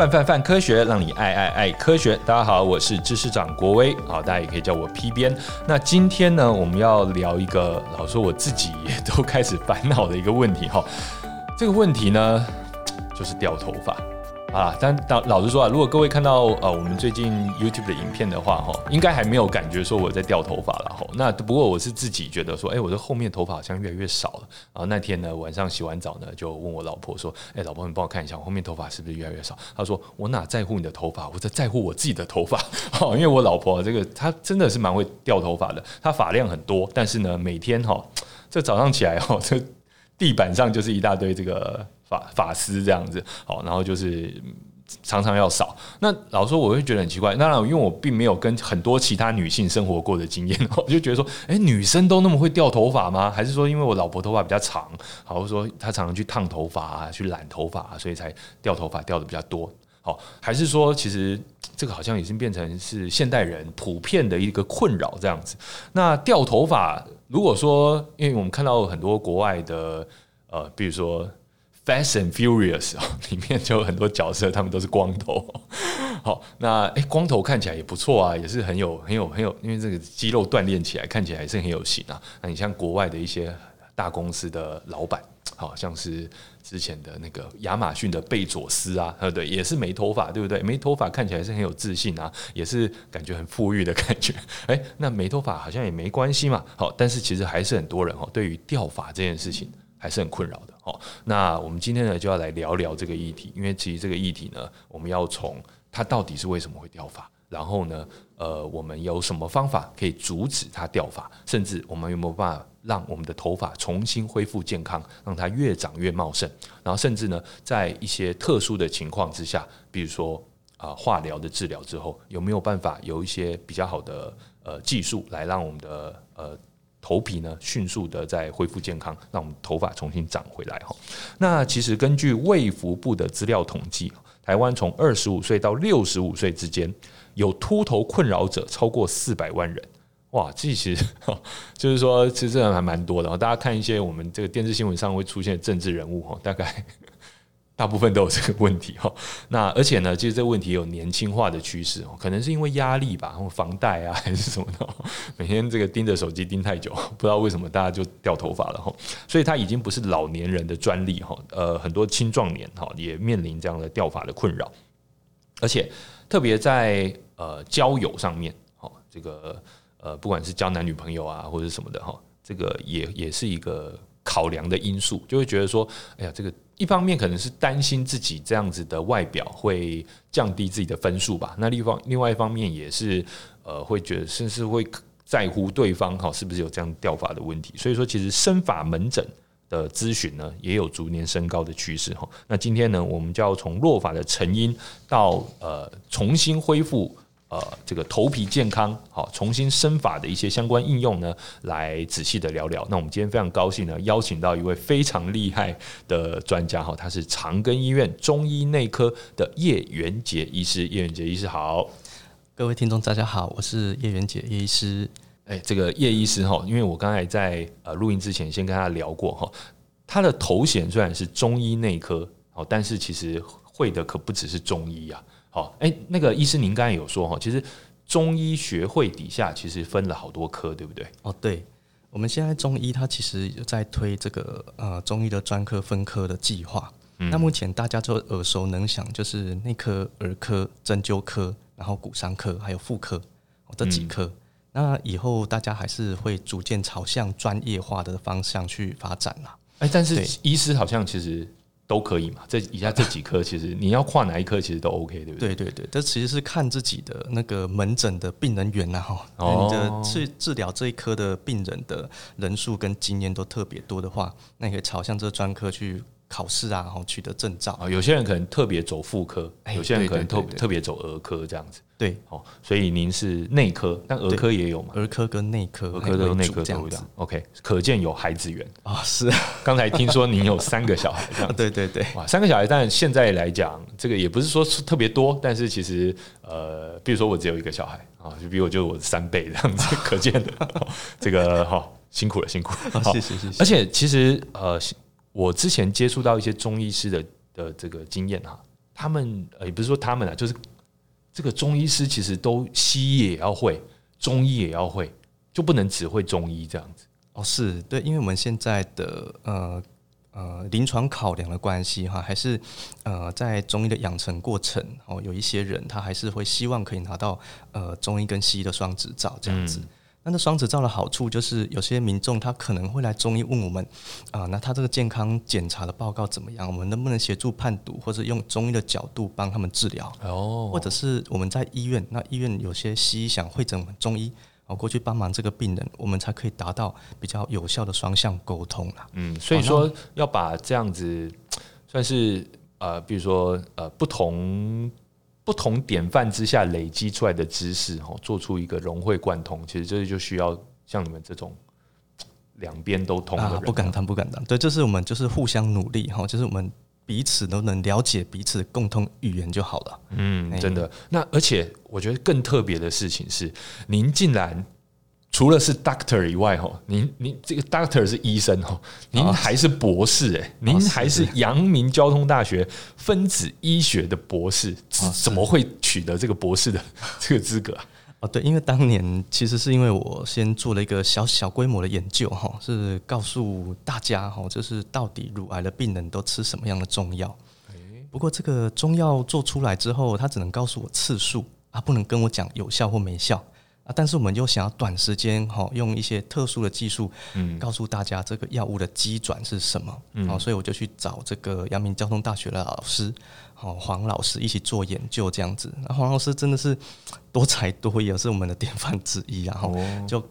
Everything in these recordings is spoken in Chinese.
范范范科学，让你爱爱爱科学。大家好，我是知识长国威，好，大家也可以叫我 P 编。那今天呢，我们要聊一个老说我自己也都开始烦恼的一个问题哈。这个问题呢，就是掉头发。啊，但老老实说啊，如果各位看到呃我们最近 YouTube 的影片的话，哈，应该还没有感觉说我在掉头发了哈。那不过我是自己觉得说，哎，我的后面头发好像越来越少了。然后那天呢，晚上洗完澡呢，就问我老婆说，哎，老婆你帮我看一下，我后面头发是不是越来越少？她说，我哪在乎你的头发，我在在乎我自己的头发。哈，因为我老婆这个她真的是蛮会掉头发的，她发量很多，但是呢，每天哈，这早上起来哈，这地板上就是一大堆这个。发发丝这样子，好，然后就是常常要扫。那老实说，我会觉得很奇怪。当然，因为我并没有跟很多其他女性生活过的经验，我就觉得说，哎，女生都那么会掉头发吗？还是说，因为我老婆头发比较长，好，说她常常去烫头发啊，去染头发啊，所以才掉头发掉的比较多？好，还是说，其实这个好像已经变成是现代人普遍的一个困扰这样子？那掉头发，如果说，因为我们看到很多国外的，呃，比如说。Fast and Furious 啊，里面就有很多角色，他们都是光头。好，那诶，光头看起来也不错啊，也是很有、很有、很有，因为这个肌肉锻炼起来看起来还是很有型啊。那你像国外的一些大公司的老板，好像是之前的那个亚马逊的贝佐斯啊，对不对，也是没头发，对不对？没头发看起来是很有自信啊，也是感觉很富裕的感觉。诶，那没头发好像也没关系嘛。好，但是其实还是很多人哦，对于掉发这件事情还是很困扰的。好，那我们今天呢就要来聊聊这个议题，因为其实这个议题呢，我们要从它到底是为什么会掉发，然后呢，呃，我们有什么方法可以阻止它掉发，甚至我们有没有办法让我们的头发重新恢复健康，让它越长越茂盛，然后甚至呢，在一些特殊的情况之下，比如说啊、化疗的治疗之后，有没有办法有一些比较好的呃技术来让我们的呃。头皮呢，迅速的在恢复健康，让我们头发重新长回来哈。那其实根据卫福部的资料统计，台湾从二十五岁到六十五岁之间，有秃头困扰者超过四百万人。哇，这其实 就是说，其实这还蛮多的。大家看一些我们这个电视新闻上会出现的政治人物哈，大概。大部分都有这个问题哈，那而且呢，其实这个问题有年轻化的趋势哦，可能是因为压力吧，或房贷啊，还是什么的，每天这个盯着手机盯太久，不知道为什么大家就掉头发了哈，所以它已经不是老年人的专利哈，呃，很多青壮年哈也面临这样的掉发的困扰，而且特别在呃交友上面哈，这个呃不管是交男女朋友啊或者什么的哈，这个也也是一个考量的因素，就会觉得说，哎呀这个。一方面可能是担心自己这样子的外表会降低自己的分数吧，那另方另外一方面也是呃会觉得甚至会在乎对方哈是不是有这样掉发的问题，所以说其实身法门诊的咨询呢也有逐年升高的趋势哈。那今天呢我们就要从落发的成因到呃重新恢复。呃，这个头皮健康好，重新生发的一些相关应用呢，来仔细的聊聊。那我们今天非常高兴呢，邀请到一位非常厉害的专家哈，他是长庚医院中医内科的叶元杰医师。叶元杰医师好，各位听众大家好，我是叶元杰叶医师。哎，这个叶医师哈，因为我刚才在呃录音之前先跟他聊过哈，他的头衔虽然是中医内科，好，但是其实会的可不只是中医啊。好，哎，那个医师，您刚才有说哈，其实中医学会底下其实分了好多科，对不对？哦，对，我们现在中医它其实有在推这个呃中医的专科分科的计划。嗯、那目前大家都耳熟能详，就是内科、儿科、针灸科，然后骨伤科还有妇科这几科。嗯、那以后大家还是会逐渐朝向专业化的方向去发展啦。哎，但是医师好像其实。都可以嘛？这以下这几科，其实你要跨哪一科，其实都 OK，对不对？对对对，这其实是看自己的那个门诊的病人缘呐哈。你的治治疗这一科的病人的人数跟经验都特别多的话，那你可以朝向这个专科去。考试啊，然后取得证照啊，有些人可能特别走妇科，有些人可能特特别走儿科这样子。对，哦，所以您是内科，但儿科也有嘛？儿科跟内科，儿科跟内科都一样。OK，可见有孩子缘啊。是，刚才听说您有三个小孩，这样。对对对，哇，三个小孩，但现在来讲，这个也不是说特别多，但是其实呃，比如说我只有一个小孩啊，就比我就我三倍这样子，可见的这个哈，辛苦了，辛苦了。谢谢谢谢。而且其实呃。我之前接触到一些中医师的的这个经验哈，他们呃也不是说他们啊，就是这个中医师其实都西医也要会，中医也要会，就不能只会中医这样子。哦，是对，因为我们现在的呃呃临床考量的关系哈，还是呃在中医的养成过程哦，有一些人他还是会希望可以拿到呃中医跟西医的双执照这样子。嗯那双子照的好处就是，有些民众他可能会来中医问我们，啊，那他这个健康检查的报告怎么样？我们能不能协助判读，或者用中医的角度帮他们治疗？哦，或者是我们在医院，那医院有些西医想会诊我们中医，哦，过去帮忙这个病人，我们才可以达到比较有效的双向沟通啦。嗯，所以说要把这样子算是呃，比如说呃，不同。不同典范之下累积出来的知识，哈，做出一个融会贯通，其实这就需要像你们这种两边都通的人。啊，不敢当，不敢当。对，这是我们就是互相努力，哈，就是我们彼此都能了解彼此的共同语言就好了。嗯，真的。那而且我觉得更特别的事情是，您竟然。除了是 doctor 以外，哈，您您这个 doctor 是医生，哦，您还是博士，哎，您还是阳明交通大学分子医学的博士，怎么会取得这个博士的 这个资格啊？哦，对，因为当年其实是因为我先做了一个小小规模的研究，哈，是告诉大家，哈，就是到底乳癌的病人都吃什么样的中药。不过这个中药做出来之后，他只能告诉我次数啊，不能跟我讲有效或没效。但是我们又想要短时间哈，用一些特殊的技术，嗯，告诉大家这个药物的机转是什么，嗯，所以我就去找这个阳明交通大学的老师，哦黄老师一起做研究这样子。那黄老师真的是多才多艺，也是我们的典范之一，啊，哦就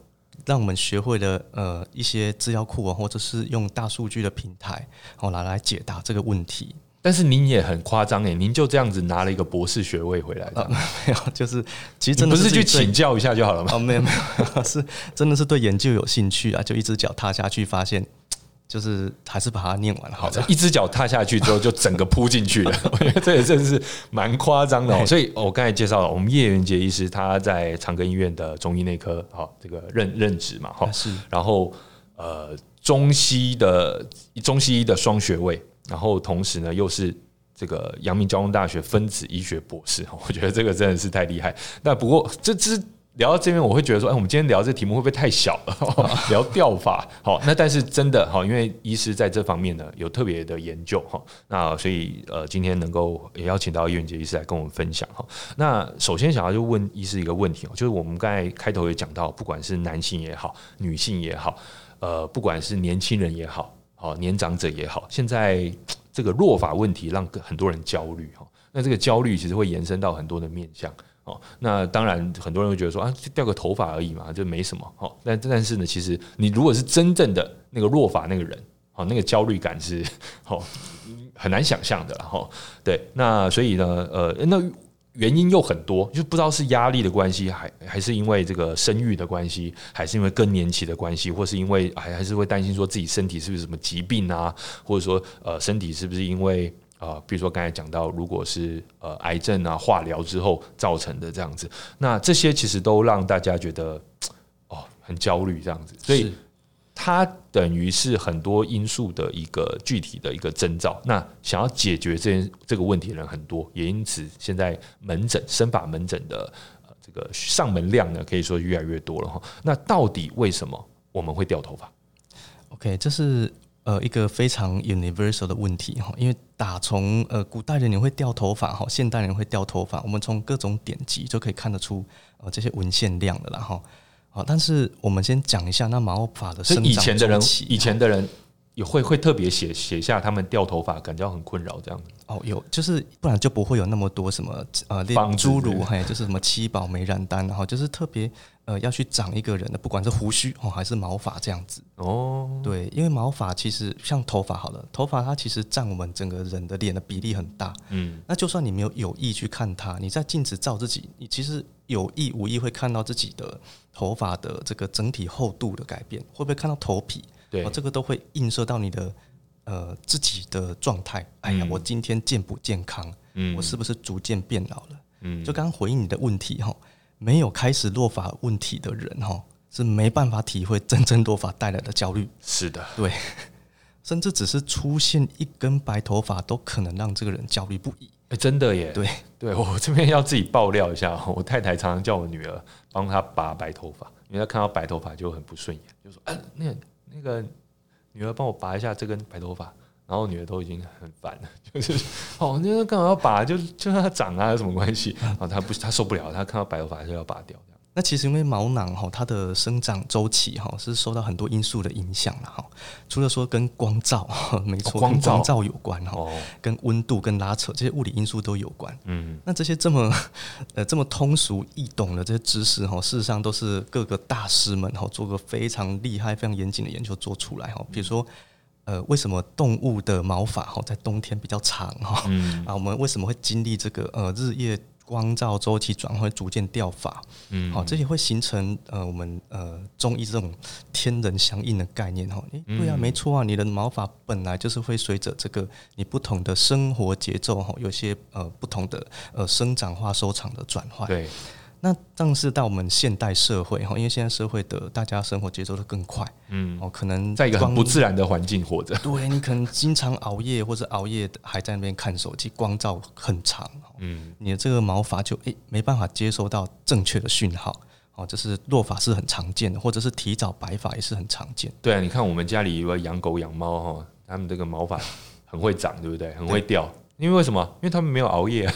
让我们学会了呃一些资料库啊，或者是用大数据的平台，哦来来解答这个问题。但是您也很夸张哎，您就这样子拿了一个博士学位回来的？没有，就是其实真的是不是去请教一下就好了吗？哦，没有没有，是真的是对研究有兴趣啊，就一只脚踏下去，发现 就是还是把它念完了。好的，一只脚踏下去之后，就整个扑进去了。我觉得这也真的是蛮夸张的哦。所以我刚才介绍了，我们叶元杰医师他在长庚医院的中医内科，好这个任任职嘛，哈是。然后呃，中西的中西医的双学位。然后同时呢，又是这个阳明交通大学分子医学博士，我觉得这个真的是太厉害。那不过这这聊到这边，我会觉得说，哎，我们今天聊这题目会不会太小了？聊掉法，好，那但是真的好，因为医师在这方面呢有特别的研究哈。那所以呃，今天能够也邀请到叶元洁医师来跟我们分享哈。那首先想要就问医师一个问题哦，就是我们刚才开头也讲到，不管是男性也好，女性也好，呃，不管是年轻人也好。好，年长者也好，现在 这个弱发问题让很多人焦虑哈。那这个焦虑其实会延伸到很多的面向哦。那当然，很多人会觉得说啊，掉个头发而已嘛，就没什么。好，但但是呢，其实你如果是真正的那个弱发那个人，好，那个焦虑感是好很难想象的哈。对，那所以呢，呃，那。原因又很多，就不知道是压力的关系，还还是因为这个生育的关系，还是因为更年期的关系，或是因为还还是会担心说自己身体是不是什么疾病啊，或者说呃身体是不是因为呃比如说刚才讲到，如果是呃癌症啊化疗之后造成的这样子，那这些其实都让大家觉得哦很焦虑这样子，所以。它等于是很多因素的一个具体的一个征兆。那想要解决这件这个问题的人很多，也因此现在门诊、生发门诊的呃这个上门量呢，可以说越来越多了哈。那到底为什么我们会掉头发？OK，这是呃一个非常 universal 的问题哈。因为打从呃古代人会掉头发哈，现代人会掉头发，我们从各种典籍就可以看得出呃这些文献量的啦哈。好，但是我们先讲一下那马欧法的生长。以前的人，以前的人也会会特别写写下他们掉头发，感觉很困扰这样子。哦，有，就是不然就不会有那么多什么呃，诸如嘿，就是什么七宝美染丹，然后就是特别呃要去长一个人的，不管是胡须哦还是毛发这样子。哦，对，因为毛发其实像头发好了，头发它其实占我们整个人的脸的比例很大。嗯，那就算你没有有意去看它，你在镜子照自己，你其实有意无意会看到自己的头发的这个整体厚度的改变，会不会看到头皮？对，这个都会映射到你的。呃，自己的状态，哎呀，我今天健不健康？嗯，我是不是逐渐变老了？嗯，就刚刚回应你的问题哈，没有开始落发问题的人哈，是没办法体会真正落发带来的焦虑。是的，对，甚至只是出现一根白头发，都可能让这个人焦虑不已。哎，真的耶！对，对我这边要自己爆料一下，我太太常常叫我女儿帮她拔白头发，因为她看到白头发就很不顺眼，就说：“哎，那个那个女儿帮我拔一下这根白头发。”然后女儿都已经很烦了，就是哦，那干嘛要拔？就就让它长啊，有什么关系？然后她不，她受不了，她看到白头发还是要拔掉。那其实因为毛囊哈，它的生长周期哈是受到很多因素的影响了哈。除了说跟光照，没错，哦、光照跟光照有关哈，哦、跟温度、跟拉扯这些物理因素都有关。嗯，那这些这么 呃这么通俗易懂的这些知识哈，事实上都是各个大师们哈做个非常厉害、非常严谨的研究做出来哈。比如说呃，为什么动物的毛发哈在冬天比较长哈？嗯啊，我们为什么会经历这个呃日夜？光照周期转换逐渐掉发，嗯，好，这也会形成呃，我们呃中医这种天人相应的概念哈。诶，对啊，没错啊，你的毛发本来就是会随着这个你不同的生活节奏哈，有些呃不同的呃生长化收场的转换。对。那正是到我们现代社会哈，因为现在社会的大家生活节奏都更快，嗯，哦，可能在一个很不自然的环境活着，对，你可能经常熬夜或者熬夜还在那边看手机，光照很长，嗯，你的这个毛发就诶、欸、没办法接收到正确的讯号，哦，这是落发是很常见的，或者是提早白发也是很常见。对啊，你看我们家里有养狗养猫哈，他们这个毛发很会长，对不对？很会掉。因为为什么？因为他们没有熬夜，啊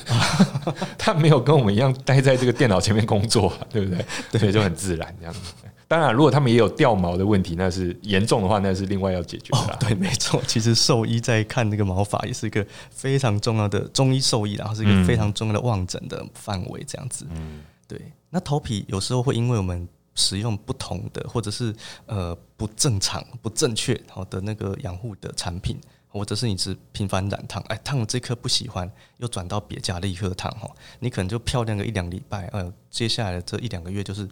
他没有跟我们一样待在这个电脑前面工作，对不对？对，所以就很自然这样子。当然，如果他们也有掉毛的问题，那是严重的话，那是另外要解决的。哦，对，没错。其实兽医在看那个毛发，也是一个非常重要的中医兽医，然后是一个非常重要的望诊的范围，这样子。嗯，对。那头皮有时候会因为我们使用不同的，或者是呃不正常、不正确好的那个养护的产品。或者是你是频繁染烫，哎，烫了这颗不喜欢，又转到别家立刻烫哈，你可能就漂亮个一两礼拜，呃，接下来的这一两个月就是，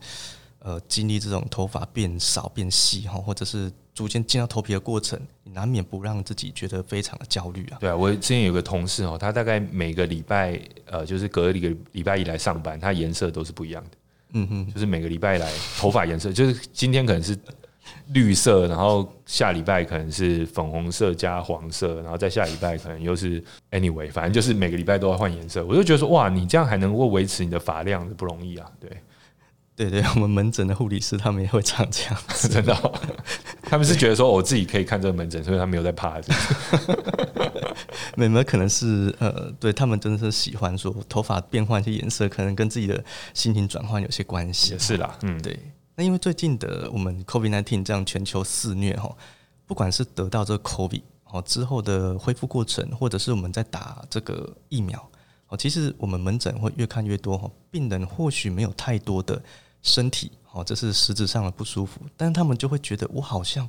呃，经历这种头发变少变细哈，或者是逐渐进到头皮的过程，你难免不让自己觉得非常的焦虑啊。对啊，我之前有个同事哦，他大概每个礼拜，呃，就是隔一个礼拜一来上班，他颜色都是不一样的。嗯哼，就是每个礼拜来头发颜色，就是今天可能是。绿色，然后下礼拜可能是粉红色加黄色，然后再下礼拜可能又是 anyway，反正就是每个礼拜都要换颜色。我就觉得说，哇，你这样还能够维持你的发量，不容易啊。对，对对，我们门诊的护理师他们也会常这样，真的、哦。他们是觉得说，我自己可以看这个门诊，所以他没有在怕。没没，可能是呃，对他们真的是喜欢说头发变换一些颜色，可能跟自己的心情转换有些关系。是啦，嗯，对。那因为最近的我们 COVID-19 这样全球肆虐哈，不管是得到这个 COVID 哦之后的恢复过程，或者是我们在打这个疫苗哦，其实我们门诊会越看越多哈，病人或许没有太多的身体哦，这是实质上的不舒服，但他们就会觉得我好像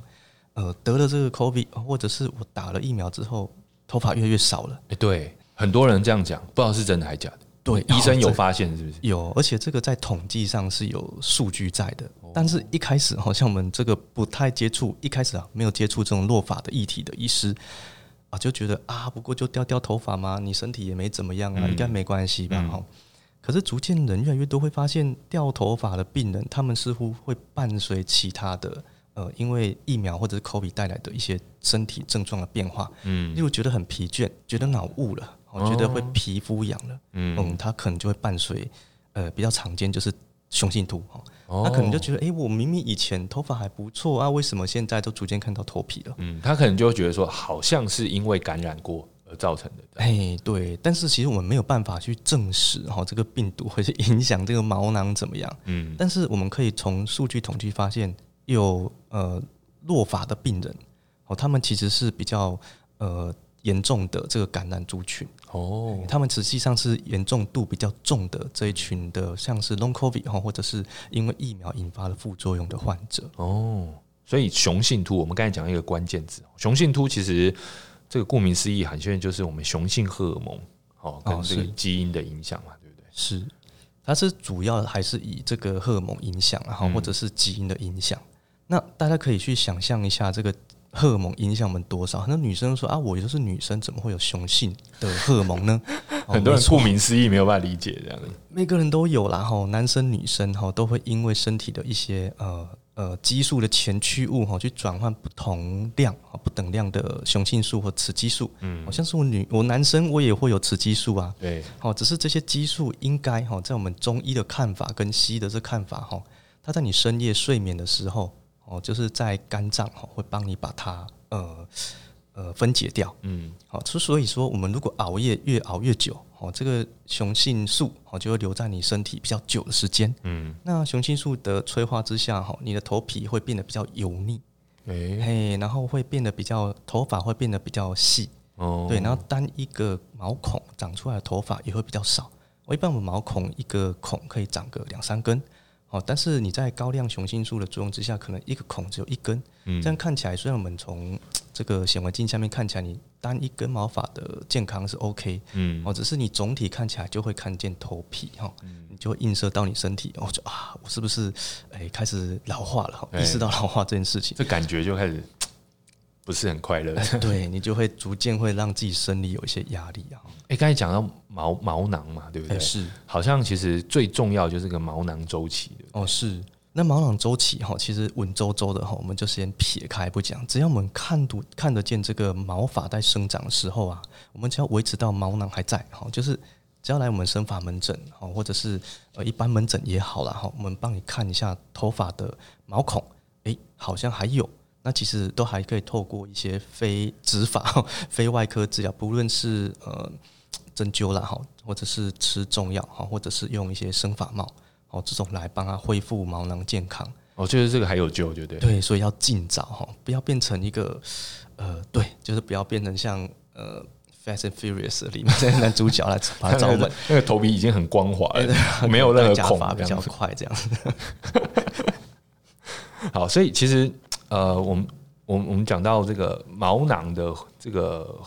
呃得了这个 COVID，或者是我打了疫苗之后头发越来越少了。哎，对，很多人这样讲，不知道是真的还是假的。对，医生有发现是不是？有，而且这个在统计上是有数据在的。但是一开始好像我们这个不太接触，一开始啊没有接触这种落发的议题的医师啊，就觉得啊，不过就掉掉头发嘛，你身体也没怎么样啊，应该没关系吧？哈、嗯。可是逐渐人越来越多会发现，掉头发的病人，他们似乎会伴随其他的呃，因为疫苗或者是 COVID 带来的一些身体症状的变化，嗯，例如觉得很疲倦，觉得脑雾了。我觉得会皮肤痒了，嗯，嗯，他可能就会伴随，呃，比较常见就是雄性秃哈，他、哦、可能就觉得，哎、欸，我明明以前头发还不错啊，为什么现在都逐渐看到头皮了？嗯，他可能就会觉得说，好像是因为感染过而造成的。哎、欸，对，但是其实我们没有办法去证实哈，这个病毒会是影响这个毛囊怎么样？嗯，但是我们可以从数据统计发现有，有呃落发的病人，哦，他们其实是比较呃。严重的这个感染族群哦，他们实际上是严重度比较重的这一群的，像是 Long COVID 哈，或者是因为疫苗引发的副作用的患者哦。所以雄性秃，我们刚才讲一个关键字，雄性秃其实这个顾名思义，很现在就是我们雄性荷尔蒙哦跟这个基因的影响嘛，对不对？是，它是主要还是以这个荷尔蒙影响，然后或者是基因的影响。那大家可以去想象一下这个。荷尔蒙影响我们多少？很多女生说啊，我就是女生，怎么会有雄性的荷尔蒙呢？很多人顾名思义没有办法理解这样子。每个人都有啦，哈，男生女生哈都会因为身体的一些呃呃激素的前驱物哈，去转换不同量不等量的雄性素或雌激素。嗯，好像是我女我男生我也会有雌激素啊。对，好，只是这些激素应该哈，在我们中医的看法跟西医的这看法哈，它在你深夜睡眠的时候哦，就是在肝脏哈会帮你把它呃。呃，分解掉，嗯，好，之所以说我们如果熬夜越熬越久，哦，这个雄性素哦就会留在你身体比较久的时间，嗯，那雄性素的催化之下，哈，你的头皮会变得比较油腻，哎，嘿，然后会变得比较头发会变得比较细，哦，对，然后单一个毛孔长出来的头发也会比较少，我一般我们毛孔一个孔可以长个两三根。哦，但是你在高量雄性素的作用之下，可能一个孔只有一根，嗯，这样看起来，虽然我们从这个显微镜下面看起来，你单一根毛发的健康是 OK，嗯，哦，只是你总体看起来就会看见头皮哈，嗯，你就会映射到你身体，哦，就啊，我是不是哎开始老化了？意识到老化这件事情，这感觉就开始。不是很快乐，对，你就会逐渐会让自己生理有一些压力啊。哎，刚才讲到毛毛囊嘛，对不对？是，好像其实最重要就是个毛囊周期的。哦，是。那毛囊周期哈，其实稳周周的哈，我们就先撇开不讲。只要我们看读看得见这个毛发在生长的时候啊，我们只要维持到毛囊还在哈，就是只要来我们生发门诊哈，或者是呃一般门诊也好了哈，我们帮你看一下头发的毛孔，哎，好像还有。那其实都还可以透过一些非植发、非外科治疗，不论是呃针灸啦哈，或者是吃中药哈，或者是用一些生发帽哦，这种来帮他恢复毛囊健康。哦，就是这个还有救，对不对？对，所以要尽早哈，不要变成一个呃，对，就是不要变成像呃《Fast and Furious》里面的男主角来把他找我们，那个头皮已经很光滑了，没有任何孔，比较快这样子。好，所以其实。呃，我们我们我们讲到这个毛囊的这个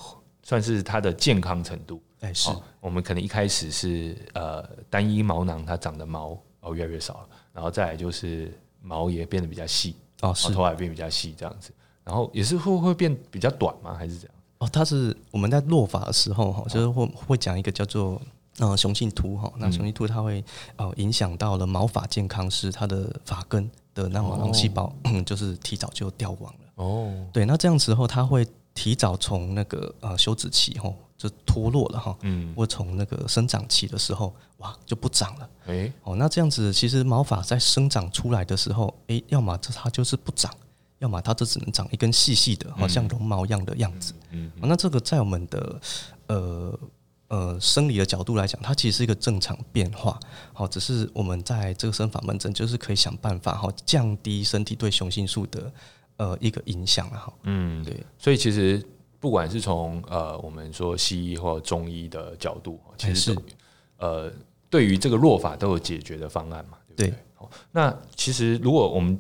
算是它的健康程度，哎，是。我们可能一开始是呃单一毛囊它长的毛哦越来越少了，然后再来就是毛也变得比较细哦，是。头发变比较细这样子，然后也是会会变比较短吗？还是怎样？哦，它是我们在落发的时候哈，就是会会讲一个叫做呃雄性秃哈，那雄性秃它会呃影响到了毛发健康是它的发根。的那毛囊细胞、哦、就是提早就掉光了哦，对，那这样子后，它会提早从那个呃休止期吼就脱落了哈，嗯，或从那个生长期的时候哇就不长了，哎、欸，哦，那这样子其实毛发在生长出来的时候，哎、欸，要么这它就是不长，要么它就只能长一根细细的，好像绒毛一样的样子，嗯，嗯，那这个在我们的呃。呃，生理的角度来讲，它其实是一个正常变化，好，只是我们在这个生发门诊，就是可以想办法哈，降低身体对雄性素的呃一个影响了，哈，嗯，对，所以其实不管是从呃我们说西医或中医的角度，其实是。呃对于这个弱法都有解决的方案嘛，对不对？好，那其实如果我们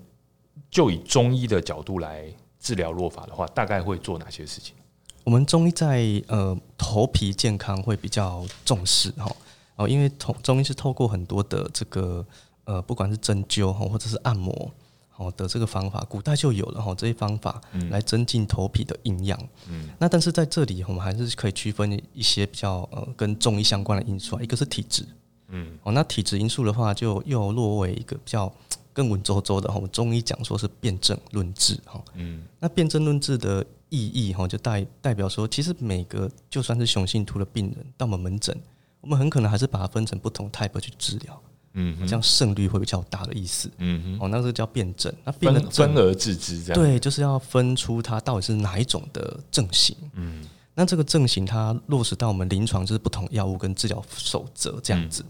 就以中医的角度来治疗弱法的话，大概会做哪些事情？我们中医在呃头皮健康会比较重视哈。哦，因为头中医是透过很多的这个呃不管是针灸哈或者是按摩好的这个方法，古代就有了哈这些方法来增进头皮的营养。嗯，那但是在这里我们还是可以区分一些比较呃跟中医相关的因素啊，一个是体质，嗯哦，那体质因素的话就又落为一个比较更文绉绉的哈，我们中医讲说是辨证论治哈，嗯，那辨证论治的。意义哈，就代代表说，其实每个就算是雄性秃的病人到我们门诊，我们很可能还是把它分成不同 type 去治疗，嗯，这样胜率会比较大的意思，嗯哦，那个叫辨证，那辨证分而治之，这样。对，就是要分出它到底是哪一种的症型，嗯，那这个症型它落实到我们临床就是不同药物跟治疗守则这样子，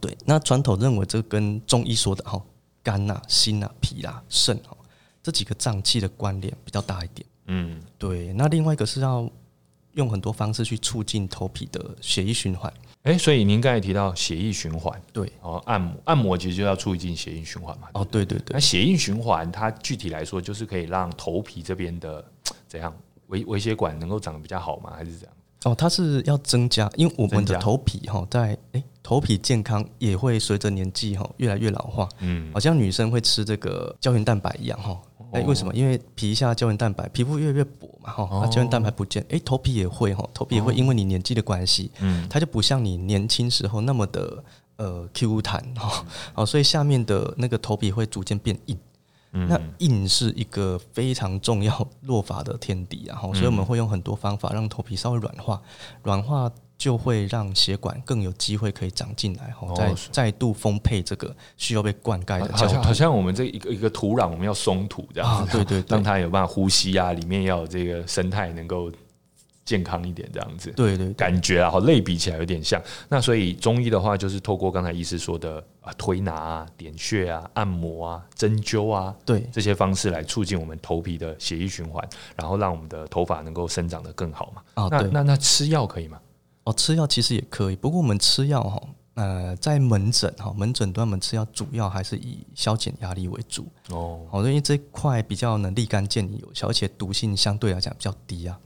对，那传统认为这跟中医说的哈，肝呐、心呐、脾啦、肾啊这几个脏器的关联比较大一点。嗯，对。那另外一个是要用很多方式去促进头皮的血液循环。哎、欸，所以您刚才提到血液循环，对，哦，按摩按摩其实就要促进血液循环嘛。哦，对对对。那血液循环它具体来说就是可以让头皮这边的怎样微微血管能够长得比较好吗？还是怎样？哦，它是要增加，因为我们的头皮哈，在哎头皮健康也会随着年纪哈越来越老化。嗯，好像女生会吃这个胶原蛋白一样哈。哎，为什么？因为皮下胶原蛋白，皮肤越来越薄嘛，哈，那胶原蛋白不见，哎，头皮也会哈，头皮也会因为你年纪的关系，嗯，它就不像你年轻时候那么的呃 Q 弹哈，好，所以下面的那个头皮会逐渐变硬，嗯、那硬是一个非常重要落发的天敌，然后所以我们会用很多方法让头皮稍微软化，软化就会让血管更有机会可以长进来，哦，再再度丰沛这个需要被灌溉的。好像好像我们这一个一个土壤，我们要松土这样子，啊、对，对对，让它有办法呼吸啊，里面要有这个生态能够。健康一点这样子，对，对对，感觉啊，好类比起来有点像。那所以中医的话，就是透过刚才医师说的啊，推拿啊、点穴啊、按摩啊、针灸啊，对这些方式来促进我们头皮的血液循环，然后让我们的头发能够生长得更好嘛。啊，那那那吃药可以吗？哦，吃药其实也可以，不过我们吃药哈，呃，在门诊哈，门诊端我们吃药主要还是以消减压力为主哦。好，因为这块比较能立竿见影有效，而且毒性相对来讲比较低啊。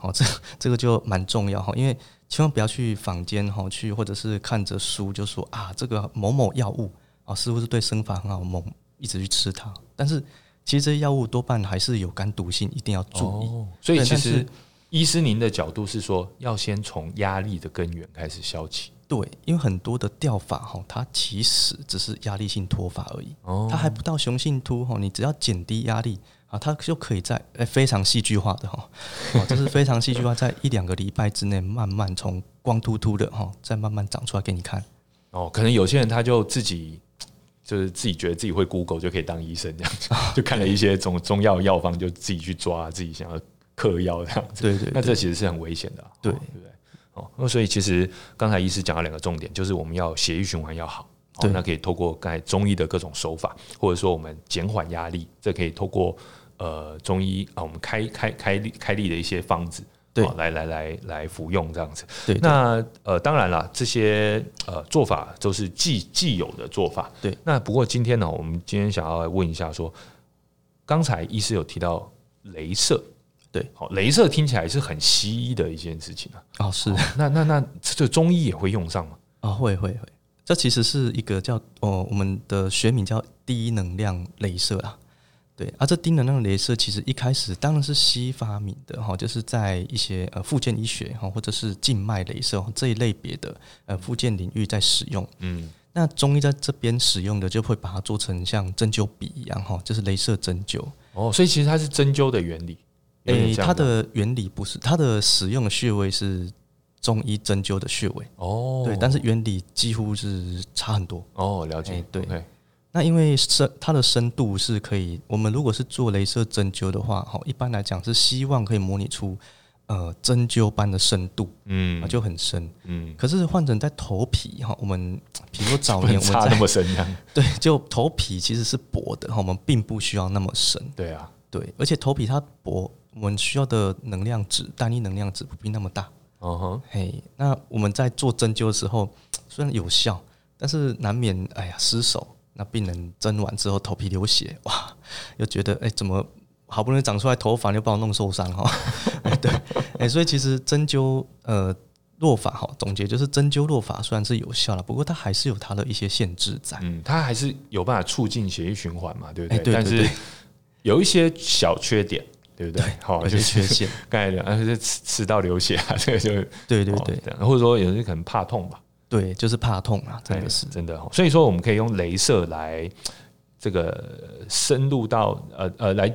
哦，这这个就蛮重要哈，因为千万不要去坊间哈去，或者是看着书就说啊，这个某某药物啊，似乎是对生发很好，某一直去吃它。但是其实这些药物多半还是有肝毒性，一定要注意。哦，所以其实医师您的角度是说，要先从压力的根源开始消起。对，因为很多的掉发哈，它其实只是压力性脱发而已，哦，它还不到雄性秃哈，你只要减低压力。啊，它就可以在诶 非常戏剧化的哈，哦，这是非常戏剧化，在一两个礼拜之内，慢慢从光秃秃的哈，再慢慢长出来给你看。哦，可能有些人他就自己就是自己觉得自己会 Google 就可以当医生这样子，就看了一些中中药药方，就自己去抓自己想要嗑药这样子。对对，对，那这其实是很危险的。对对不对？哦，那所以其实刚才医师讲了两个重点，就是我们要血液循环要好，对，那可以透过刚才中医的各种手法，或者说我们减缓压力，这可以透过。呃，中医啊，我们开开开立开立的一些方子，对，来来来来服用这样子。对，对，那呃，当然了，这些呃做法都是既既有的做法。对，那不过今天呢，我们今天想要来问一下，说刚才医师有提到镭射，对，好，镭射听起来是很西医的一件事情啊。哦，是。那那那这中医也会用上吗？啊、哦，会会会。这其实是一个叫哦，我们的学名叫低能量镭射啊。对，啊、这低能量的镭射其实一开始当然是西医发明的哈，就是在一些呃附件医学哈，或者是静脉镭射这一类别的呃附件领域在使用。嗯，那中医在这边使用的就会把它做成像针灸笔一样哈，就是镭射针灸。哦，所以其实它是针灸的原理。诶、欸，它的原理不是，它的使用的穴位是中医针灸的穴位。哦，对，但是原理几乎是差很多。哦，了解。欸、对。Okay. 那因为深它的深度是可以，我们如果是做镭射针灸的话，哈，一般来讲是希望可以模拟出呃针灸般的深度，嗯，就很深，嗯。可是换成在头皮哈，我们比如说早年我 们差那么深这样，对，就头皮其实是薄的哈，我们并不需要那么深，对啊，对，而且头皮它薄，我们需要的能量值单一能量值不必那么大，哦哼，嘿，那我们在做针灸的时候 虽然有效，但是难免哎呀失手。那病人针完之后头皮流血，哇，又觉得哎、欸，怎么好不容易长出来头发，又把我弄受伤哈？哎，对，哎，所以其实针灸呃落法哈，总结就是针灸落法虽然是有效了，不过它还是有它的一些限制在。嗯，它还是有办法促进血液循环嘛，对不对？对对对，但是有一些小缺点，对不对？好，就是缺陷，刚才讲，而且吃吃到流血啊，这个就对对对，或者说有些可能怕痛吧。对，就是怕痛啊，真的是真的。所以说，我们可以用镭射来这个深入到呃呃来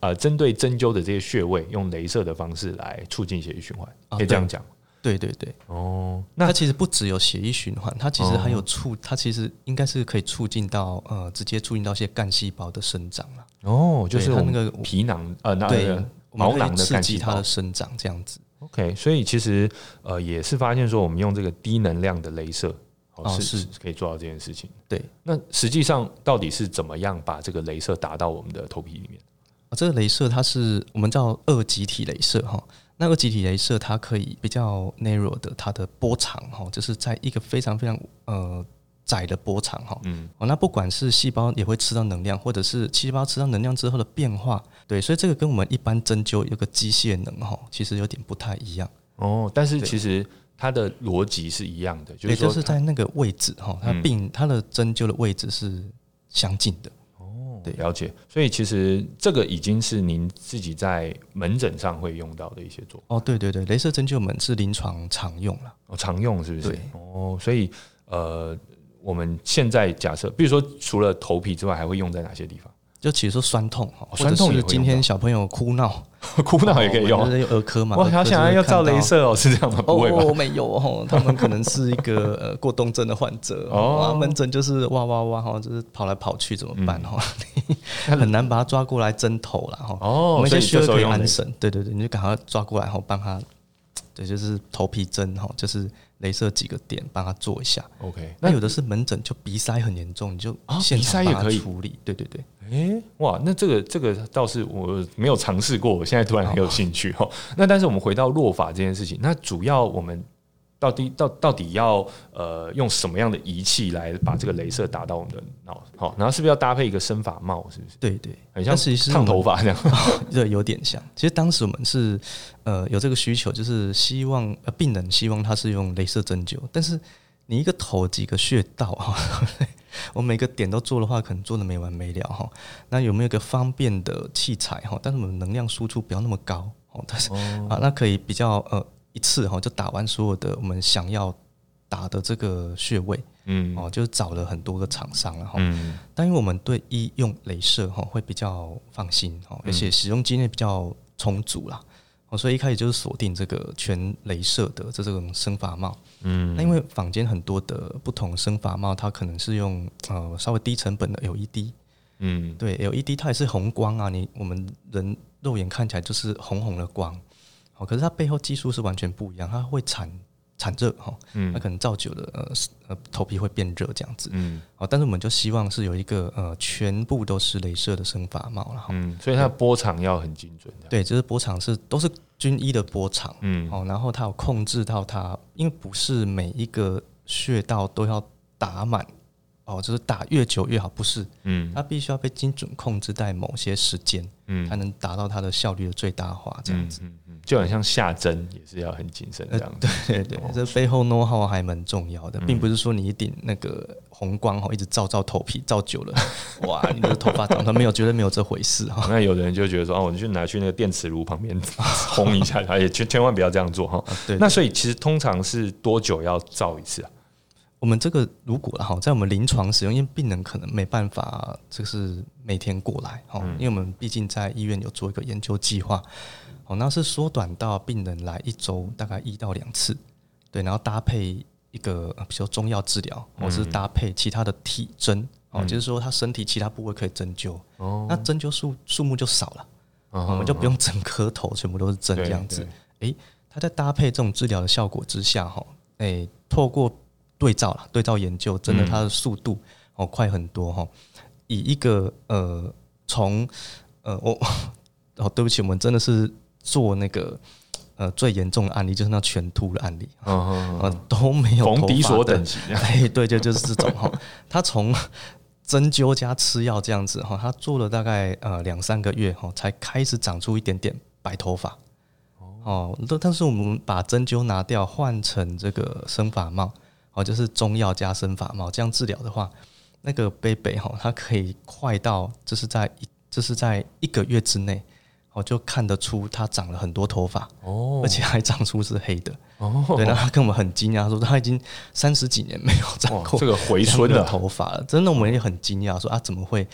呃针对针灸的这些穴位，用镭射的方式来促进血液循环，可以这样讲。对对对，哦，那它其实不只有血液循环，它其实还有促，它其实应该是可以促进到呃直接促进到一些干细胞的生长了。哦，就是它那个皮囊呃那个毛囊的刺激它的生长这样子。OK，所以其实呃也是发现说，我们用这个低能量的镭射哦是是可以做到这件事情。对，那实际上到底是怎么样把这个镭射打到我们的头皮里面？啊，这个镭射它是我们叫二极体镭射哈。那个集体镭射它可以比较 narrow 的，它的波长哈，就是在一个非常非常呃。窄的波长哈，嗯，哦，那不管是细胞也会吃到能量，或者是细胞吃到能量之后的变化，对，所以这个跟我们一般针灸有个机械能哈，其实有点不太一样哦。但是其实它的逻辑是一样的，就是就是在那个位置哈，它并它的针灸的位置是相近的哦。对，了解。所以其实这个已经是您自己在门诊上会用到的一些做法。哦，对对对，镭射针灸门是临床常用了，哦，常用是不是？对，哦，所以呃。我们现在假设，比如说除了头皮之外，还会用在哪些地方？就其实说酸痛哈，酸痛是今天小朋友哭闹，哭闹也可以用，就是儿科嘛。我好想要要照镭射哦，是这样吗？不会吧？没有哦，他们可能是一个呃过动症的患者哦，门诊就是哇哇哇哈，就是跑来跑去怎么办哈？很难把他抓过来针头了哈。哦，我们需要可以安神，对对对，你就赶快抓过来然后帮他，对，就是头皮针哈，就是。镭射几个点，帮他做一下。OK，那有的是门诊就鼻塞很严重，你就鼻塞也可以处理。对对对，哎，哇，那这个这个倒是我没有尝试过，我现在突然很有兴趣哈。那但是我们回到落法这件事情，那主要我们。到底到到底要呃用什么样的仪器来把这个镭射打到我们的脑？好，然后是不是要搭配一个生发帽？是不是？对对，很像是烫头发这样。对，有点像。其实当时我们是呃有这个需求，就是希望呃病人希望他是用镭射针灸，但是你一个头几个穴道哈，我每个点都做的话，可能做的没完没了哈。那有没有一个方便的器材哈？但是我们能量输出不要那么高哦，但是啊，那可以比较呃。一次哈就打完所有的我们想要打的这个穴位，嗯，哦，就找了很多个厂商了哈，嗯，但因为我们对医用镭射哈会比较放心哈，而且使用经验比较充足啦，哦，所以一开始就是锁定这个全镭射的这种生发帽，嗯，那因为坊间很多的不同生发帽，它可能是用呃稍微低成本的 LED，嗯，对，LED 它也是红光啊，你我们人肉眼看起来就是红红的光。可是它背后技术是完全不一样，它会产产热哈，嗯，它可能造久了呃呃头皮会变热这样子，嗯，哦，但是我们就希望是有一个呃全部都是镭射的生发帽了哈，嗯，所以它的波长要很精准，对，就是波长是都是均一的波长，嗯，哦，然后它有控制到它，因为不是每一个穴道都要打满。哦，就是打越久越好，不是？嗯，它必须要被精准控制在某些时间，嗯，才能达到它的效率的最大化，这样子。嗯嗯，就很像下针也是要很谨慎这样子。对对对，这背后 know how 还蛮重要的，并不是说你一顶那个红光哈，一直照照头皮，照久了，哇，你的头发长得没有，绝对没有这回事哈。那有的人就觉得说，哦，你去拿去那个电磁炉旁边 烘一下，也千千万不要这样做哈。对。那所以其实通常是多久要照一次啊？我们这个如果哈，在我们临床使用，因为病人可能没办法，就是每天过来哈，因为我们毕竟在医院有做一个研究计划，哦，那是缩短到病人来一周大概一到两次，对，然后搭配一个比如说中药治疗，或是搭配其他的体针，哦，就是说他身体其他部位可以针灸，哦，那针灸数数目就少了，我们就不用整颗头全部都是针这样子，诶，他在搭配这种治疗的效果之下，哈，诶，透过对照了，对照研究，真的它的速度哦快很多哈。以一个呃从呃我哦对不起，我们真的是做那个呃最严重的案例，就是那全秃的案例，呃都没有逢低锁等级，哎对，就就是这种哈。他从针灸加吃药这样子哈，他做了大概呃两三个月哈，才开始长出一点点白头发哦。但是我们把针灸拿掉，换成这个生发帽。哦，就是中药加生发毛这样治疗的话，那个贝贝哈，它可以快到，就是在一，就是在一个月之内，哦，就看得出它长了很多头发哦，而且还长出是黑的哦。对，那他跟我们很惊讶，说他已经三十几年没有长过这个回春的头发了。真的，我们也很惊讶，说啊，怎么会？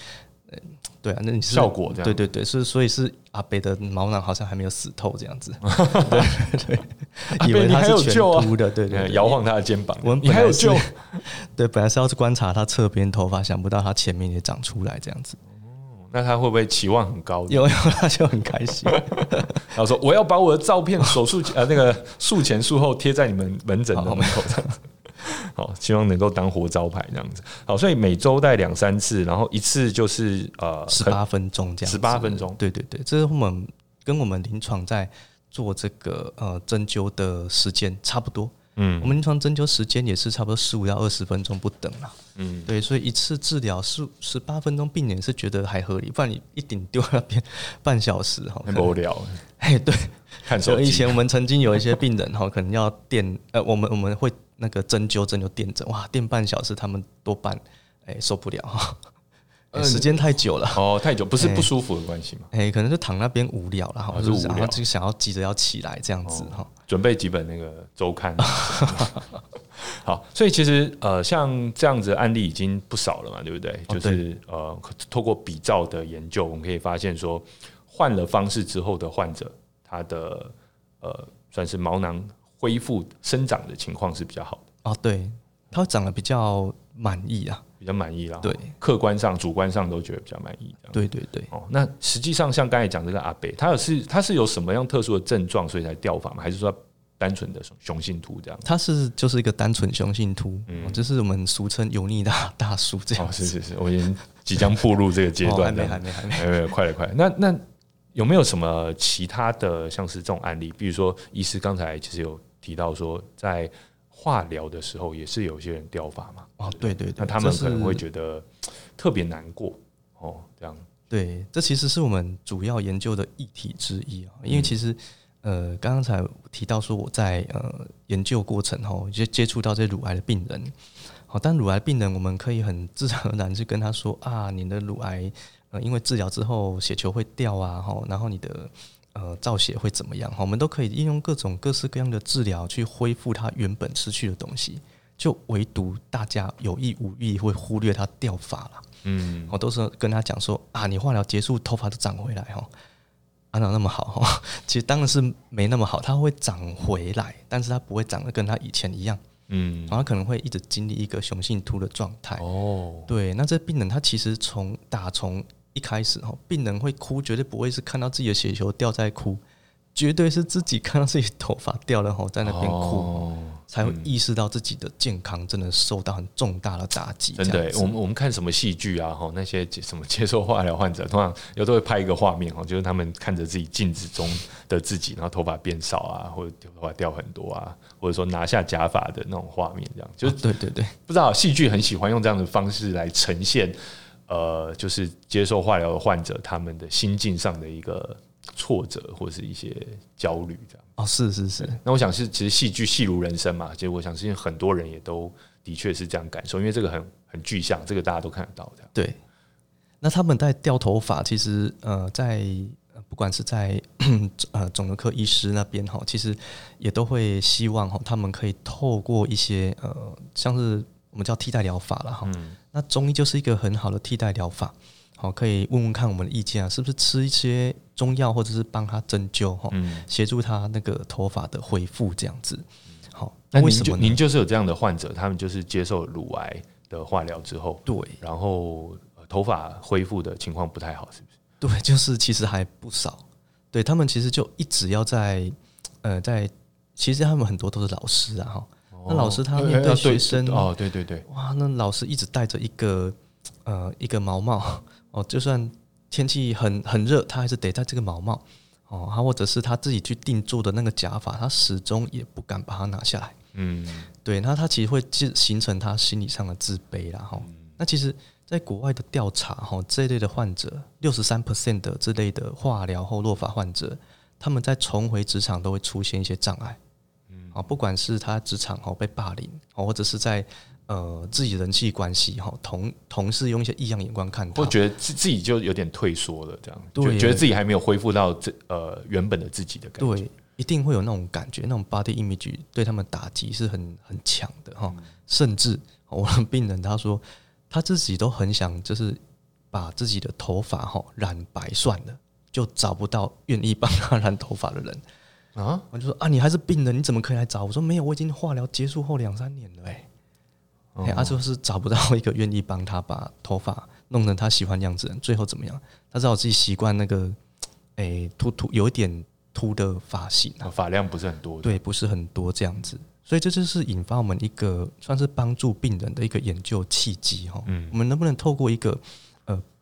对啊，那你是效果这样？对对对，所以所以是阿北的毛囊好像还没有死透这样子。对对，以为他是全秃的，对对，摇晃他的肩膀。我们你还有救？对，本来是要去观察他侧边头发，想不到他前面也长出来这样子。哦，那他会不会期望很高？有 有，他就很开心。然后说：“我要把我的照片手术呃那个术前术后贴在你们门诊的门口上。”好，希望能够当活招牌这样子。好，所以每周带两三次，然后一次就是呃十八分钟这样。十八分钟，对对对，这是我们跟我们临床在做这个呃针灸的时间差不多。嗯，我们临床针灸时间也是差不多十五到二十分钟不等啦。嗯，对，所以一次治疗是十八分钟，病人是觉得还合理，不然你一顶丢那边半小时哈，很无聊。哎，对，看手机。以前我们曾经有一些病人哈，可能要电呃，我们我们会。那个针灸针灸电针，哇，电半小时，他们多半哎、欸、受不了哈，欸、时间太久了哦，太久不是不舒服的关系吗？哎、欸，可能就躺那边无聊了哈，是然后就想要急着要起来这样子哈、哦，准备几本那个周刊。好，所以其实呃，像这样子的案例已经不少了嘛，对不对？哦、对就是呃，透过比照的研究，我们可以发现说，换了方式之后的患者，他的呃，算是毛囊恢复生长的情况是比较好的。哦，对，他长得比较满意啊，比较满意啦。对，客观上、主观上都觉得比较满意。对对对。哦，那实际上像刚才讲这个阿北，他有是他是有什么样特殊的症状，所以才掉发吗？还是说？单纯的雄性秃这样，它是就是一个单纯雄性秃，嗯，就是我们俗称油腻大大叔这样。哦，是是是，我已经即将步入这个阶段了，还没还没还没，快了快了。那那有没有什么其他的像是这种案例？比如说，医师刚才其实有提到说，在化疗的时候也是有些人掉发嘛？哦，对对对，那他们可能会觉得特别难过哦，这样。对，这其实是我们主要研究的议题之一啊，因为其实。呃，刚刚才提到说我在呃研究过程后，就接触到这乳癌的病人，好，但乳癌病人我们可以很自然而然去跟他说啊，你的乳癌呃因为治疗之后血球会掉啊，哈，然后你的呃造血会怎么样？哈，我们都可以应用各种各式各样的治疗去恢复它原本失去的东西，就唯独大家有意无意会忽略它掉发了，嗯，我都是跟他讲说啊，你化疗结束头发都长回来哈。啊，哪那么好哈？其实当然是没那么好，它会长回来，但是它不会长得跟它以前一样。嗯，然后可能会一直经历一个雄性秃的状态。哦，对，那这病人他其实从打从一开始哈，病人会哭，绝对不会是看到自己的血球掉在哭，绝对是自己看到自己头发掉了后在那边哭。哦才会意识到自己的健康真的受到很重大的打击。真的，我们我们看什么戏剧啊？哈，那些什么接受化疗患者，通常有都会拍一个画面哈，就是他们看着自己镜子中的自己，然后头发变少啊，或者头发掉很多啊，或者说拿下假发的那种画面，这样就对对对，不知道戏剧很喜欢用这样的方式来呈现，呃，就是接受化疗的患者他们的心境上的一个挫折或是一些焦虑这样。哦，是是是。那我想是，其实戏剧戏如人生嘛，其实我想是因为很多人也都的确是这样感受，因为这个很很具象，这个大家都看得到的。对。那他们在掉头发，其实呃，在不管是在 呃肿瘤科医师那边哈，其实也都会希望哈，他们可以透过一些呃，像是我们叫替代疗法了哈。嗯。那中医就是一个很好的替代疗法。好，可以问问看我们的意见啊，是不是吃一些中药，或者是帮他针灸哈，协助他那个头发的恢复这样子。好，那为什么您就是有这样的患者，他们就是接受乳癌的化疗之后，对，然后头发恢复的情况不太好，是不是？对，就是其实还不少。对，他们其实就一直要在呃在，其实他们很多都是老师啊哈。那老师他面对学生哦，对对对，哇，那老师一直戴着一个呃一个毛帽。哦，就算天气很很热，他还是得戴这个毛帽。哦，他或者是他自己去定做的那个假发，他始终也不敢把它拿下来。嗯，对，那他其实会形成他心理上的自卑啦。哈，那其实，在国外的调查，哈，这一类的患者，六十三 percent 的这类的化疗后落发患者，他们在重回职场都会出现一些障碍。嗯，啊，不管是他职场哦被霸凌，哦，或者是在呃，自己人际关系哈，同同事用一些异样眼光看他，我觉得自自己就有点退缩了，这样，对，觉得自己还没有恢复到这呃原本的自己的感觉，对，一定会有那种感觉，那种 body image 对他们打击是很很强的哈，嗯、甚至我的病人他说他自己都很想就是把自己的头发哈染白算了，就找不到愿意帮他染头发的人啊，我就说啊，你还是病人，你怎么可以来找我？说没有，我已经化疗结束后两三年了，哎。他就是找不到一个愿意帮他把头发弄成他喜欢样子，最后怎么样？他只好自己习惯那个，诶，秃秃有一点秃的发型啊，发量不是很多，对，不是很多这样子，所以这就是引发我们一个算是帮助病人的一个研究契机哈。嗯，我们能不能透过一个呃，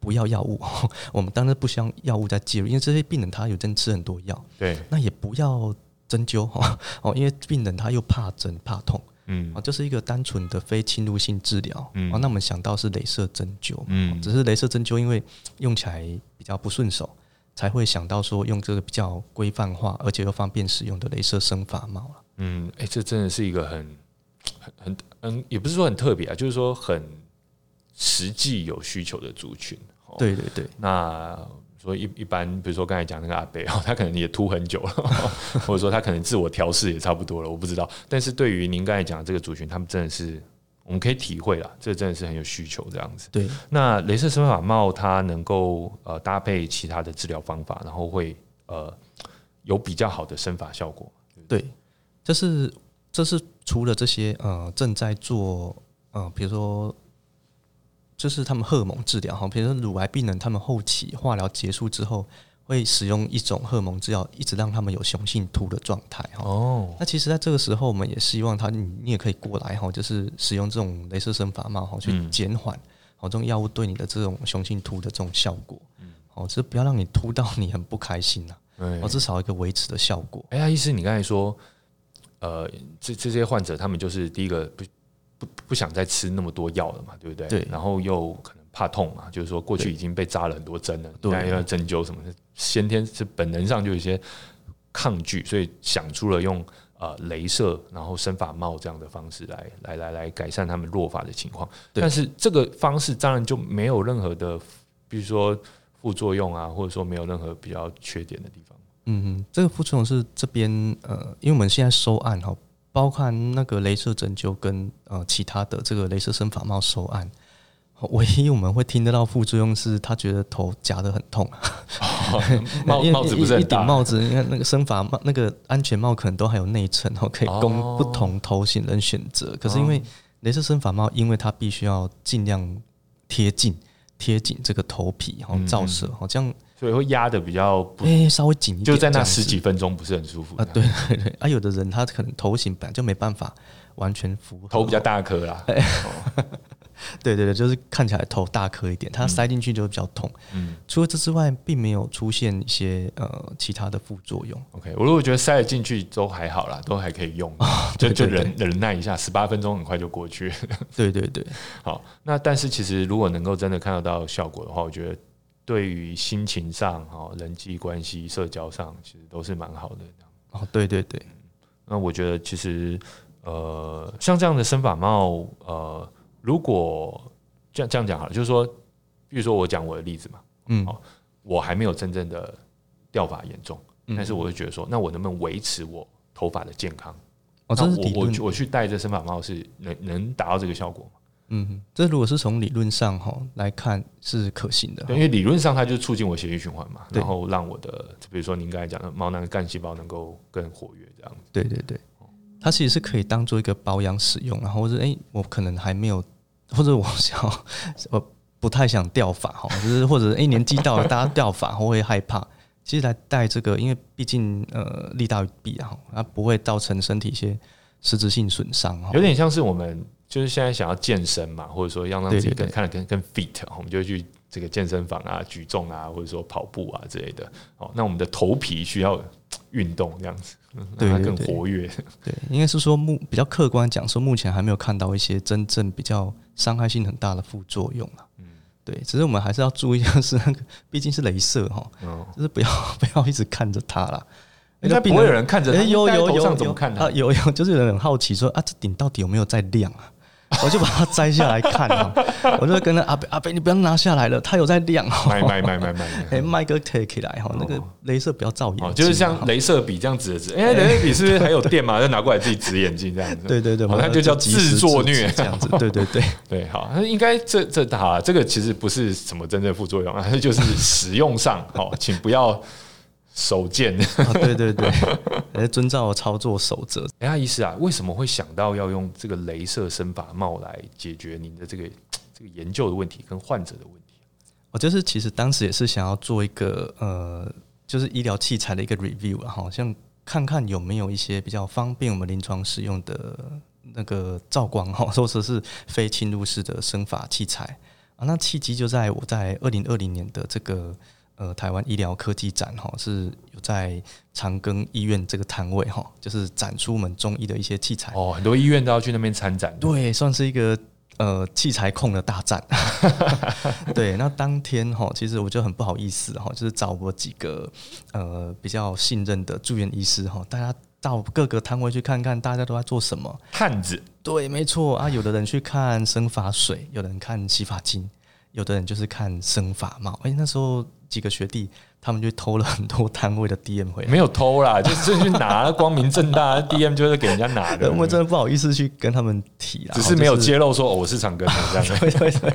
不要药物，我们当然不希望药物再介入，因为这些病人他有真吃很多药，对，那也不要针灸哈，哦，因为病人他又怕针怕痛。嗯，啊，这是一个单纯的非侵入性治疗。嗯，那我们想到是镭射针灸。嗯，只是镭射针灸因为用起来比较不顺手，才会想到说用这个比较规范化而且又方便使用的镭射生发帽。嗯，哎，这真的是一个很很很嗯，也不是说很特别啊，就是说很实际有需求的族群。对对对。那说一一般，比如说刚才讲那个阿贝 哦，他可能也秃很久了，或者说他可能自我调试也差不多了，我不知道。但是对于您刚才讲的这个族群，他们真的是我们可以体会了，这真的是很有需求这样子。对，那镭射生发帽它能够呃搭配其他的治疗方法，然后会呃有比较好的生发效果。对，这是这是除了这些呃正在做呃比如说。就是他们荷尔蒙治疗哈，比如说乳癌病人，他们后期化疗结束之后，会使用一种荷尔蒙治疗，一直让他们有雄性秃的状态哈。哦，那其实在这个时候，我们也希望他，你你也可以过来哈，就是使用这种镭射生发帽哈，去减缓好这种药物对你的这种雄性秃的这种效果。嗯，哦，就是不要让你秃到你很不开心呐。哦，至少一个维持的效果。哎呀，医师，你刚才说，呃，这这些患者他们就是第一个不。不不想再吃那么多药了嘛，对不对？对。然后又可能怕痛嘛，就是说过去已经被扎了很多针了，对，现在要针灸什么的，先天是本能上就有一些抗拒，所以想出了用呃镭射然后生发帽这样的方式来来来来改善他们落发的情况。但是这个方式当然就没有任何的，比如说副作用啊，或者说没有任何比较缺点的地方。嗯嗯，这个副作用是这边呃，因为我们现在收案哈。包括那个镭射针灸跟呃其他的这个镭射生发帽收案，唯一我们会听得到副作用是他觉得头夹得很痛。哦、帽帽子不是一顶帽子，你看那个生发帽那个安全帽可能都还有内衬，可以供不同头型人选择。可是因为镭射生发帽，因为它必须要尽量贴近贴紧这个头皮，然后照射，好像。所以会压的比较不，哎、欸，稍微紧一点，就在那十几分钟不是很舒服啊。对对对，啊，有的人他可能头型本来就没办法完全符合，头比较大颗啦。对对对，就是看起来头大颗一点，它塞进去就会比较痛。嗯，除了这之外，并没有出现一些呃其他的副作用。OK，我如果觉得塞了进去都还好啦，都还可以用，就就忍忍耐一下，十八分钟很快就过去。对对对，好，那但是其实如果能够真的看得到效果的话，我觉得。对于心情上、哈人际关系、社交上，其实都是蛮好的。哦，对对对。那我觉得其实，呃，像这样的生发帽，呃，如果这样这样讲好了，就是说，比如说我讲我的例子嘛，嗯，我还没有真正的掉发严重，但是我会觉得说，那我能不能维持我头发的健康？哦，这是我我我去戴这生发帽是能能达到这个效果吗？嗯，这如果是从理论上哈来看是可行的，因为理论上它就促进我血液循环嘛，然后让我的，比如说您刚才讲的毛囊干细胞能够更活跃这样子。对对对，它其实是可以当做一个保养使用，然后或者哎，我可能还没有，或者我想我不太想掉发哈，就是或者哎年纪到了大家掉发会害怕，其实来戴这个，因为毕竟呃利大于弊啊，它不会造成身体一些实质性损伤哈，有点像是我们。就是现在想要健身嘛，或者说要让自己更看得更更 fit，我们就去这个健身房啊，举重啊，或者说跑步啊之类的。哦，那我们的头皮需要运动这样子，让它更活跃。对，应该是说目比较客观讲说，目前还没有看到一些真正比较伤害性很大的副作用啊。嗯，对，只是我们还是要注意，一下是那个毕竟是镭射哈，就是不要 不要一直看着它啦。应该不会有人看着他，有有有怎么看啊？有有，就是有人很好奇说啊，这顶到底有没有在亮啊？我就把它摘下来看啊，我就跟他阿伯阿贝，你不要拿下来了，它有在亮。卖卖卖卖卖，哎，麦哥 take 起来哈，那个镭射不要照眼，就是像镭射笔这样指的指。哎，镭射笔是不是还有电嘛？就拿过来自己指眼睛这样子。对对对，好像就叫自作虐这样子。对对对对，好，那应该这这好，这个其实不是什么真正副作用啊，就是使用上好，请不要。手贱、哦，对对对，来 遵照操作守则。哎呀，医师啊，为什么会想到要用这个镭射生发帽来解决您的这个 这个研究的问题跟患者的问题？我就是其实当时也是想要做一个呃，就是医疗器材的一个 review，好像看看有没有一些比较方便我们临床使用的那个照光 哈，或者是非侵入式的生发器材啊。那契机就在我在二零二零年的这个。呃，台湾医疗科技展哈是有在长庚医院这个摊位哈，就是展出我们中医的一些器材哦，很多医院都要去那边参展，对，算是一个呃器材控的大战。对，那当天哈，其实我就很不好意思哈，就是找我几个呃比较信任的住院医师哈，大家到各个摊位去看看，大家都在做什么。汉子，对，没错啊，有的人去看生发水，有的人看洗发精。有的人就是看生发帽，哎、欸，那时候几个学弟，他们就偷了很多单位的 DM 回来。没有偷啦，就是去拿，光明正大，DM 就是给人家拿的。我们真的不好意思去跟他们提啦，只是没有揭露说我是长庚这样。对 对对，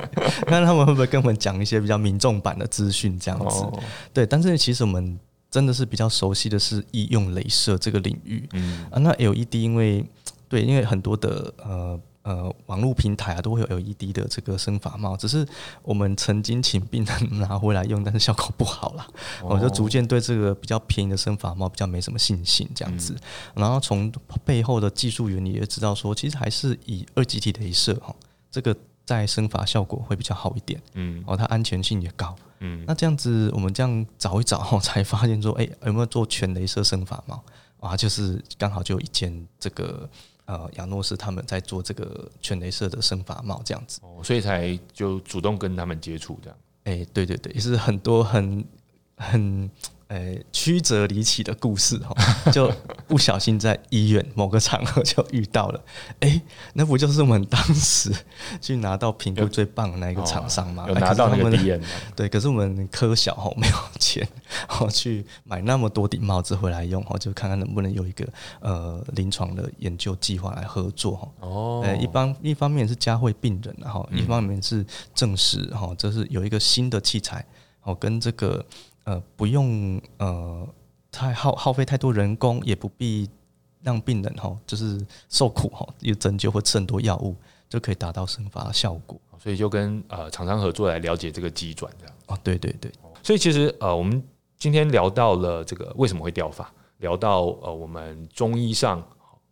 看 他们会不会跟我们讲一些比较民众版的资讯这样子。对，但是其实我们真的是比较熟悉的是医用镭射这个领域。嗯啊，那 LED 因为对，因为很多的呃。呃，网络平台啊，都会有 LED 的这个生发帽，只是我们曾经请病人拿回来用，但是效果不好了，我、哦、就逐渐对这个比较便宜的生发帽比较没什么信心，这样子。嗯、然后从背后的技术原理也知道说，其实还是以二极体镭射哈，这个在生发效果会比较好一点，嗯，哦，它安全性也高，嗯。那这样子，我们这样找一找，才发现说，哎、欸，有没有做全镭射生发帽啊？就是刚好就有一件这个。呃，亚诺斯他们在做这个全镭射的生发帽这样子，哦，所以才就主动跟他们接触这样。哎、欸，对对对，也是很多很很。呃，曲折离奇的故事哈，就不小心在医院某个场合就遇到了。哎、欸，那不就是我们当时去拿到评估最棒的那一个厂商吗？有拿到那个 DM 对，可是我们科小哈没有钱，哦，去买那么多顶帽子回来用，哈，就看看能不能有一个呃临床的研究计划来合作哈。哦，呃，一方一方面是嘉惠病人，然后一方面是证实哈，这是有一个新的器材，哦，跟这个。呃，不用呃，太耗耗费太多人工，也不必让病人哈，就是受苦哈，又针灸或吃很多药物，就可以达到生发的效果。所以就跟呃厂商合作来了解这个机转这样。哦，对对对。所以其实呃，我们今天聊到了这个为什么会掉发，聊到呃我们中医上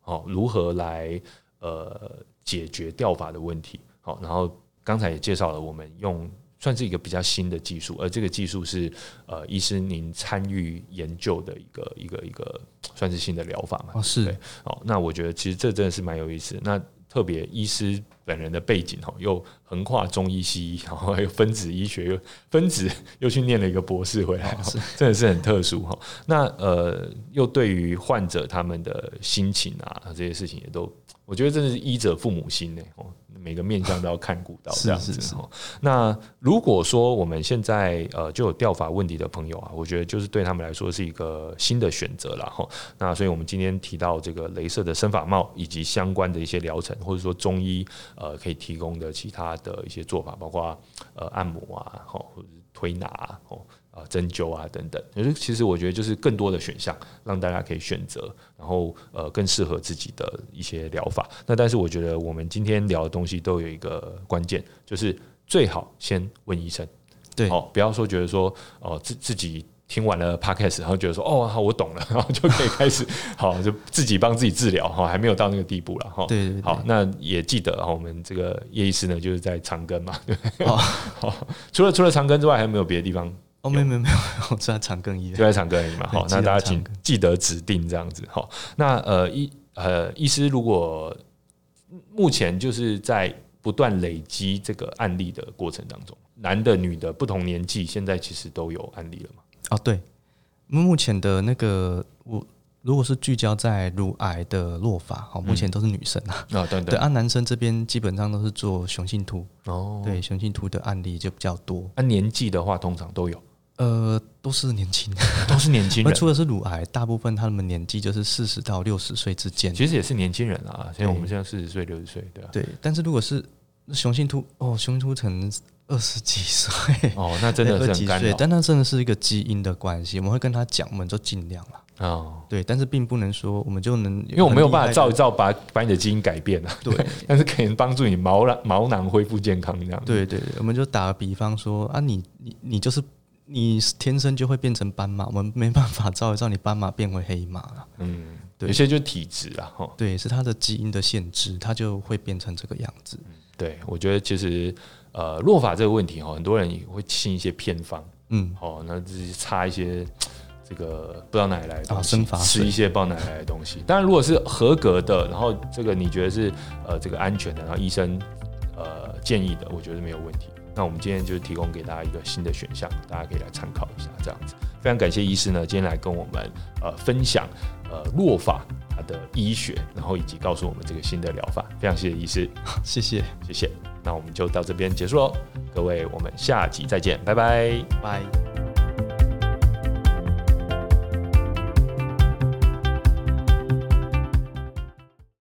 哦如何来呃解决掉发的问题。好，然后刚才也介绍了我们用。算是一个比较新的技术，而这个技术是呃，医师您参与研究的一个一个一个算是新的疗法嘛？哦，是。哦，那我觉得其实这真的是蛮有意思的。那特别医师本人的背景哦，又横跨中医西医，然后还有分子医学，又分子又去念了一个博士回来，哦、是真的是很特殊哈。那呃，又对于患者他们的心情啊这些事情也都，我觉得真的是医者父母心呢。哦。每个面向都要看顾到这样子哈。那如果说我们现在呃就有掉发问题的朋友啊，我觉得就是对他们来说是一个新的选择了哈。那所以我们今天提到这个镭射的生发帽以及相关的一些疗程，或者说中医呃可以提供的其他的一些做法，包括呃按摩啊，或者是推拿啊。啊，针灸啊，等等，也就其实我觉得就是更多的选项，让大家可以选择，然后呃更适合自己的一些疗法。那但是我觉得我们今天聊的东西都有一个关键，就是最好先问医生，对，哦，不要说觉得说哦自自己听完了 podcast，然后觉得说哦好我懂了，然 后就可以开始好就自己帮自己治疗哈，还没有到那个地步了哈。对，对，对，好，那也记得我们这个叶医师呢就是在长庚嘛，对，哦、好，除了除了长庚之外，还有没有别的地方？哦，没有没有没有，我在长庚医院，就在长庚医嘛。好，那大家请记得指定这样子。好，那呃医呃医师，如果目前就是在不断累积这个案例的过程当中，男的女的不同年纪，现在其实都有案例了嘛？哦，对，目前的那个我如果是聚焦在乳癌的落发，好，目前都是女生啊。啊、嗯哦，对对，对，按男生这边基本上都是做雄性秃哦，对，雄性秃的案例就比较多。啊年纪的话，通常都有。呃，都是年轻人，都是年轻人。除了是乳癌，大部分他们年纪就是四十到六十岁之间。其实也是年轻人啊，像我们现在四十岁、六十岁，对吧？对。但是如果是雄性秃，哦，雄性秃成二十几岁，哦，那真的是很干扰。但那真的是一个基因的关系，我们会跟他讲，我们就尽量了。哦，对，但是并不能说我们就能，因为我没有办法照一照把把你的基因改变了。对，但是可以帮助你毛囊毛囊恢复健康这样。对对对，我们就打个比方说啊，你你你就是。你天生就会变成斑马，我们没办法照一照你斑马变回黑马了。嗯，对，有些就体质啊，哈，对，是它的基因的限制，它就会变成这个样子。对，我觉得其实呃，落法这个问题哈，很多人也会信一些偏方，嗯，哦，那自己擦一些 这个不知道哪里来的东西，生发吃一些不知道哪里来的东西。当然，如果是合格的，然后这个你觉得是呃这个安全的，然后医生呃建议的，我觉得没有问题。那我们今天就提供给大家一个新的选项，大家可以来参考一下，这样子。非常感谢医师呢，今天来跟我们呃分享呃落法它的医学，然后以及告诉我们这个新的疗法。非常谢谢医师，谢谢谢谢。那我们就到这边结束喽，各位，我们下集再见，拜拜拜。